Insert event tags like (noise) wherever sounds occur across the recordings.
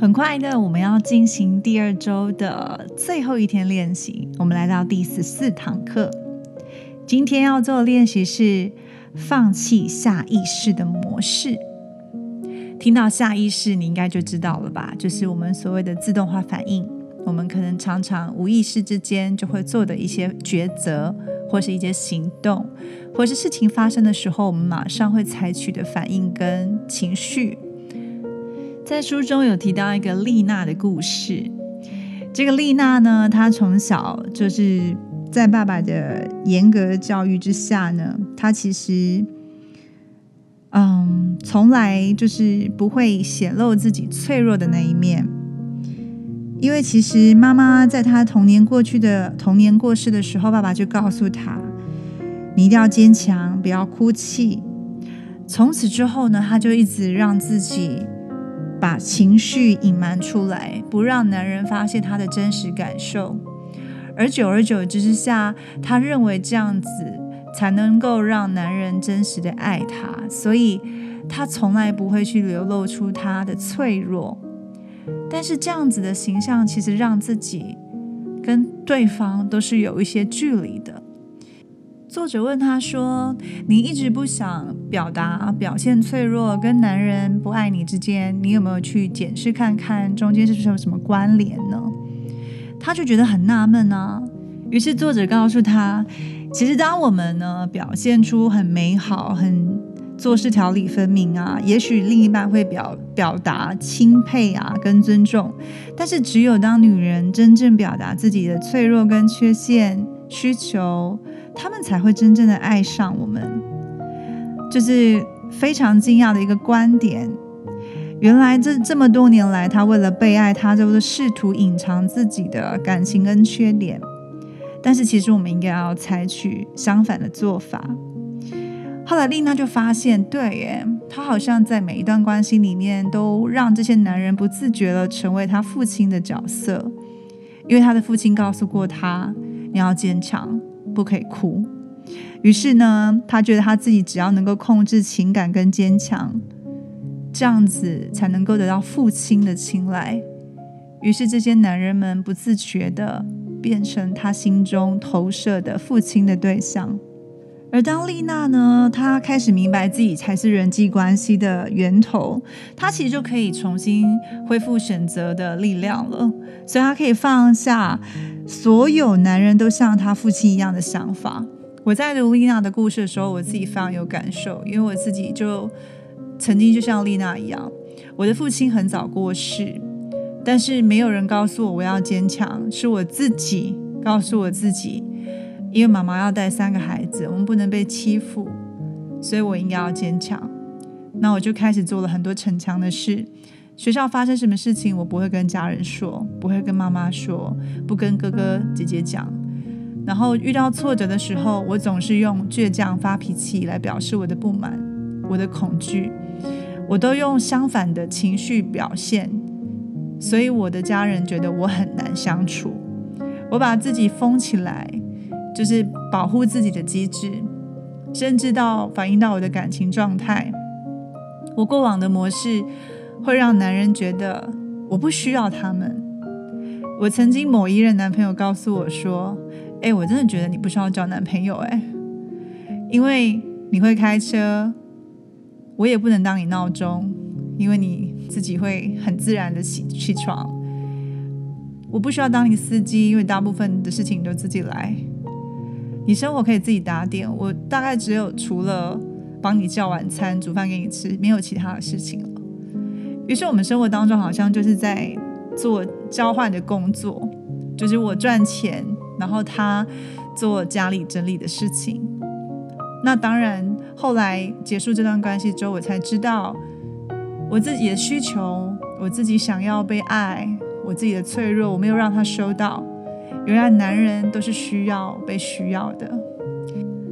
很快的，我们要进行第二周的最后一天练习。我们来到第十四堂课，今天要做的练习是放弃下意识的模式。听到下意识，你应该就知道了吧？就是我们所谓的自动化反应。我们可能常常无意识之间就会做的一些抉择，或是一些行动，或是事情发生的时候，我们马上会采取的反应跟情绪。在书中有提到一个丽娜的故事。这个丽娜呢，她从小就是在爸爸的严格教育之下呢，她其实，嗯，从来就是不会显露自己脆弱的那一面。因为其实妈妈在她童年过去的童年过世的时候，爸爸就告诉她：“你一定要坚强，不要哭泣。”从此之后呢，她就一直让自己。把情绪隐瞒出来，不让男人发现她的真实感受，而久而久之之下，她认为这样子才能够让男人真实的爱她，所以她从来不会去流露出她的脆弱。但是这样子的形象，其实让自己跟对方都是有一些距离的。作者问他说：“你一直不想表达、表现脆弱，跟男人不爱你之间，你有没有去检视看看中间是不是有什么关联呢？”他就觉得很纳闷啊。于是作者告诉他：“其实当我们呢表现出很美好、很做事条理分明啊，也许另一半会表表达钦佩啊跟尊重。但是只有当女人真正表达自己的脆弱跟缺陷需求。”他们才会真正的爱上我们，就是非常惊讶的一个观点。原来这这么多年来，他为了被爱，他就是试图隐藏自己的感情跟缺点。但是其实我们应该要采取相反的做法。后来丽娜就发现，对耶，她好像在每一段关系里面，都让这些男人不自觉的成为他父亲的角色，因为他的父亲告诉过他：“你要坚强。”不可以哭。于是呢，他觉得他自己只要能够控制情感跟坚强，这样子才能够得到父亲的青睐。于是这些男人们不自觉的变成他心中投射的父亲的对象。而当丽娜呢，她开始明白自己才是人际关系的源头，她其实就可以重新恢复选择的力量了。所以她可以放下。所有男人都像她父亲一样的想法。我在读丽娜的故事的时候，我自己非常有感受，因为我自己就曾经就像丽娜一样，我的父亲很早过世，但是没有人告诉我我要坚强，是我自己告诉我自己，因为妈妈要带三个孩子，我们不能被欺负，所以我应该要坚强。那我就开始做了很多逞强的事。学校发生什么事情，我不会跟家人说，不会跟妈妈说，不跟哥哥姐姐讲。然后遇到挫折的时候，我总是用倔强发脾气来表示我的不满、我的恐惧。我都用相反的情绪表现，所以我的家人觉得我很难相处。我把自己封起来，就是保护自己的机制，甚至到反映到我的感情状态。我过往的模式。会让男人觉得我不需要他们。我曾经某一任男朋友告诉我说：“哎，我真的觉得你不需要交男朋友，哎，因为你会开车，我也不能当你闹钟，因为你自己会很自然的起起床。我不需要当你司机，因为大部分的事情都自己来。你生活可以自己打点，我大概只有除了帮你叫晚餐、煮饭给你吃，没有其他的事情了。”于是我们生活当中好像就是在做交换的工作，就是我赚钱，然后他做家里整理的事情。那当然，后来结束这段关系之后，我才知道我自己的需求，我自己想要被爱，我自己的脆弱，我没有让他收到。原来男人都是需要被需要的，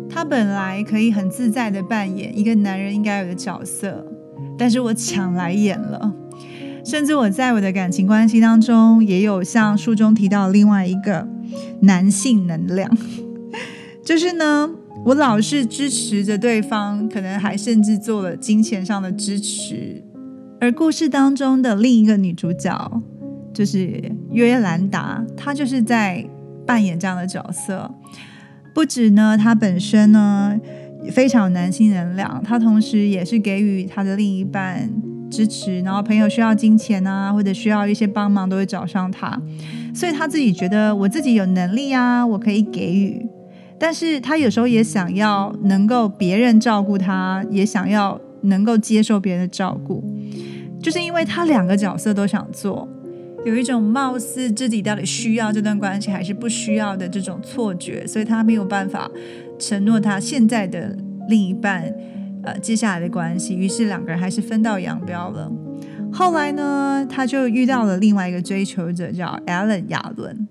他本来可以很自在的扮演一个男人应该有的角色。但是我抢来演了，甚至我在我的感情关系当中，也有像书中提到另外一个男性能量，(laughs) 就是呢，我老是支持着对方，可能还甚至做了金钱上的支持，而故事当中的另一个女主角就是约兰达，他就是在扮演这样的角色。不止呢，他本身呢非常有男性能量，他同时也是给予他的另一半支持，然后朋友需要金钱啊，或者需要一些帮忙，都会找上他。所以他自己觉得我自己有能力啊，我可以给予。但是他有时候也想要能够别人照顾他，也想要能够接受别人的照顾。就是因为他两个角色都想做，有一种貌似自己到底需要这段关系还是不需要的这种错觉，所以他没有办法承诺他现在的另一半，呃，接下来的关系。于是两个人还是分道扬镳了。后来呢，他就遇到了另外一个追求者，叫 Allen 亚伦。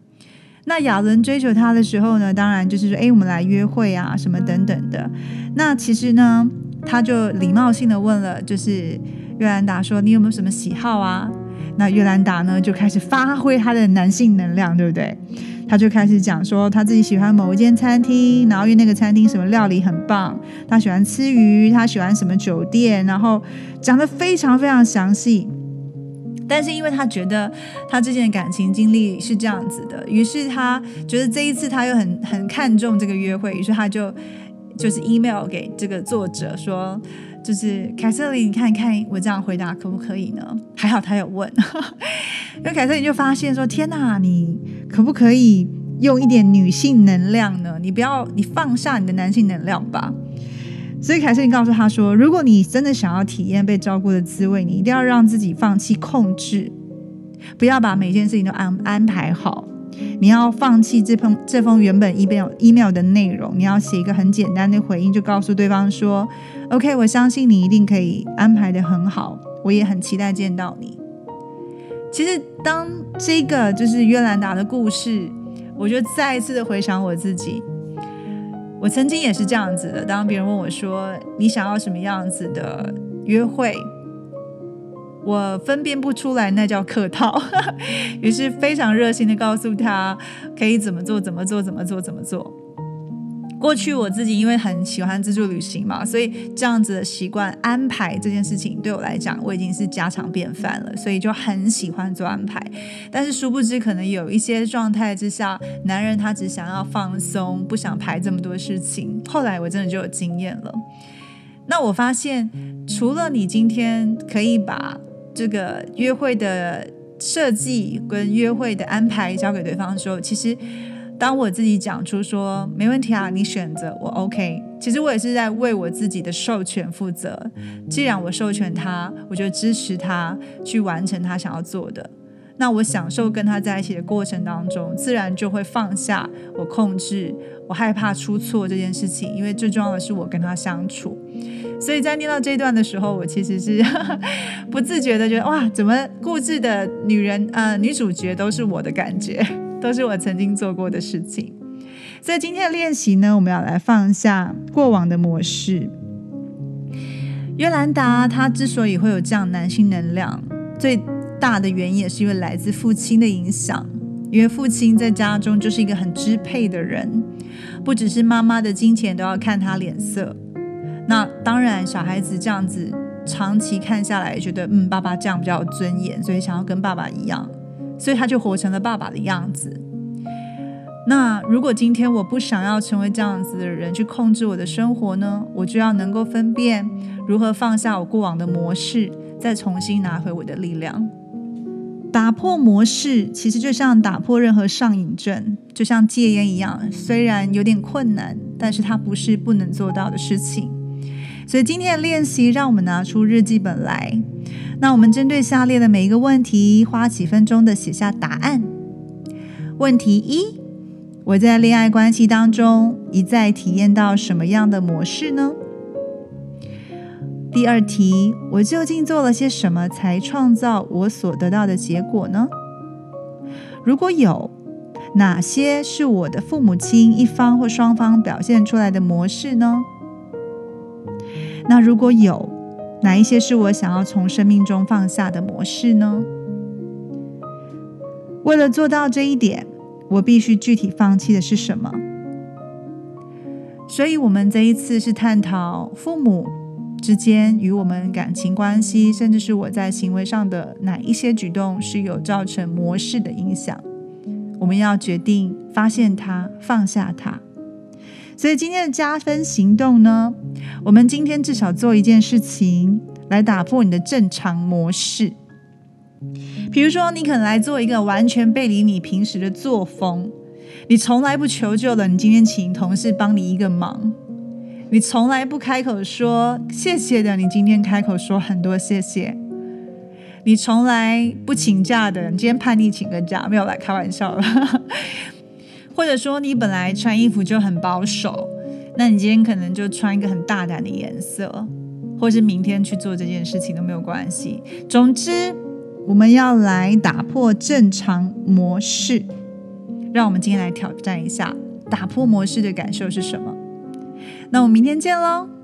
那亚伦追求他的时候呢，当然就是说，哎，我们来约会啊，什么等等的。那其实呢，他就礼貌性的问了，就是。约兰达说：“你有没有什么喜好啊？”那约兰达呢就开始发挥他的男性能量，对不对？他就开始讲说他自己喜欢某一间餐厅，然后因为那个餐厅什么料理很棒，他喜欢吃鱼，他喜欢什么酒店，然后讲的非常非常详细。但是因为他觉得他之前的感情经历是这样子的，于是他觉得这一次他又很很看重这个约会，于是他就就是 email 给这个作者说。就是凯瑟琳，你看看我这样回答可不可以呢？还好他有问，(laughs) 因为凯瑟琳就发现说：“天哪，你可不可以用一点女性能量呢？你不要，你放下你的男性能量吧。”所以凯瑟琳告诉他说：“如果你真的想要体验被照顾的滋味，你一定要让自己放弃控制，不要把每件事情都安安排好。”你要放弃这封这封原本 email email 的内容，你要写一个很简单的回应，就告诉对方说：“OK，我相信你一定可以安排的很好，我也很期待见到你。”其实，当这个就是约兰达的故事，我就再一次的回想我自己，我曾经也是这样子的。当别人问我说：“你想要什么样子的约会？”我分辨不出来，那叫客套，(laughs) 于是非常热心的告诉他可以怎么做，怎么做，怎么做，怎么做。过去我自己因为很喜欢自助旅行嘛，所以这样子的习惯安排这件事情对我来讲，我已经是家常便饭了，所以就很喜欢做安排。但是殊不知，可能有一些状态之下，男人他只想要放松，不想排这么多事情。后来我真的就有经验了。那我发现，除了你今天可以把这个约会的设计跟约会的安排交给对方的时候，其实当我自己讲出说没问题啊，你选择我 OK，其实我也是在为我自己的授权负责。既然我授权他，我就支持他去完成他想要做的。那我享受跟他在一起的过程当中，自然就会放下我控制、我害怕出错这件事情，因为最重要的是我跟他相处。所以在念到这段的时候，我其实是 (laughs) 不自觉的觉得，哇，怎么固执的女人呃女主角都是我的感觉，(laughs) 都是我曾经做过的事情。所以今天的练习呢，我们要来放下过往的模式。约兰达她之所以会有这样男性能量，最大的原因也是因为来自父亲的影响，因为父亲在家中就是一个很支配的人，不只是妈妈的金钱都要看他脸色。那当然，小孩子这样子长期看下来，觉得嗯，爸爸这样比较有尊严，所以想要跟爸爸一样，所以他就活成了爸爸的样子。那如果今天我不想要成为这样子的人，去控制我的生活呢？我就要能够分辨如何放下我过往的模式，再重新拿回我的力量。打破模式，其实就像打破任何上瘾症，就像戒烟一样，虽然有点困难，但是它不是不能做到的事情。所以今天的练习，让我们拿出日记本来。那我们针对下列的每一个问题，花几分钟的写下答案。问题一：我在恋爱关系当中一再体验到什么样的模式呢？第二题：我究竟做了些什么，才创造我所得到的结果呢？如果有，哪些是我的父母亲一方或双方表现出来的模式呢？那如果有哪一些是我想要从生命中放下的模式呢？为了做到这一点，我必须具体放弃的是什么？所以，我们这一次是探讨父母之间与我们感情关系，甚至是我在行为上的哪一些举动是有造成模式的影响，我们要决定发现它，放下它。所以今天的加分行动呢，我们今天至少做一件事情来打破你的正常模式。比如说，你可能来做一个完全背离你平时的作风，你从来不求救的，你今天请同事帮你一个忙，你从来不开口说谢谢的，你今天开口说很多谢谢，你从来不请假的，你今天叛逆请个假，没有来开玩笑了。或者说你本来穿衣服就很保守，那你今天可能就穿一个很大胆的颜色，或是明天去做这件事情都没有关系。总之，我们要来打破正常模式。让我们今天来挑战一下打破模式的感受是什么？那我们明天见喽。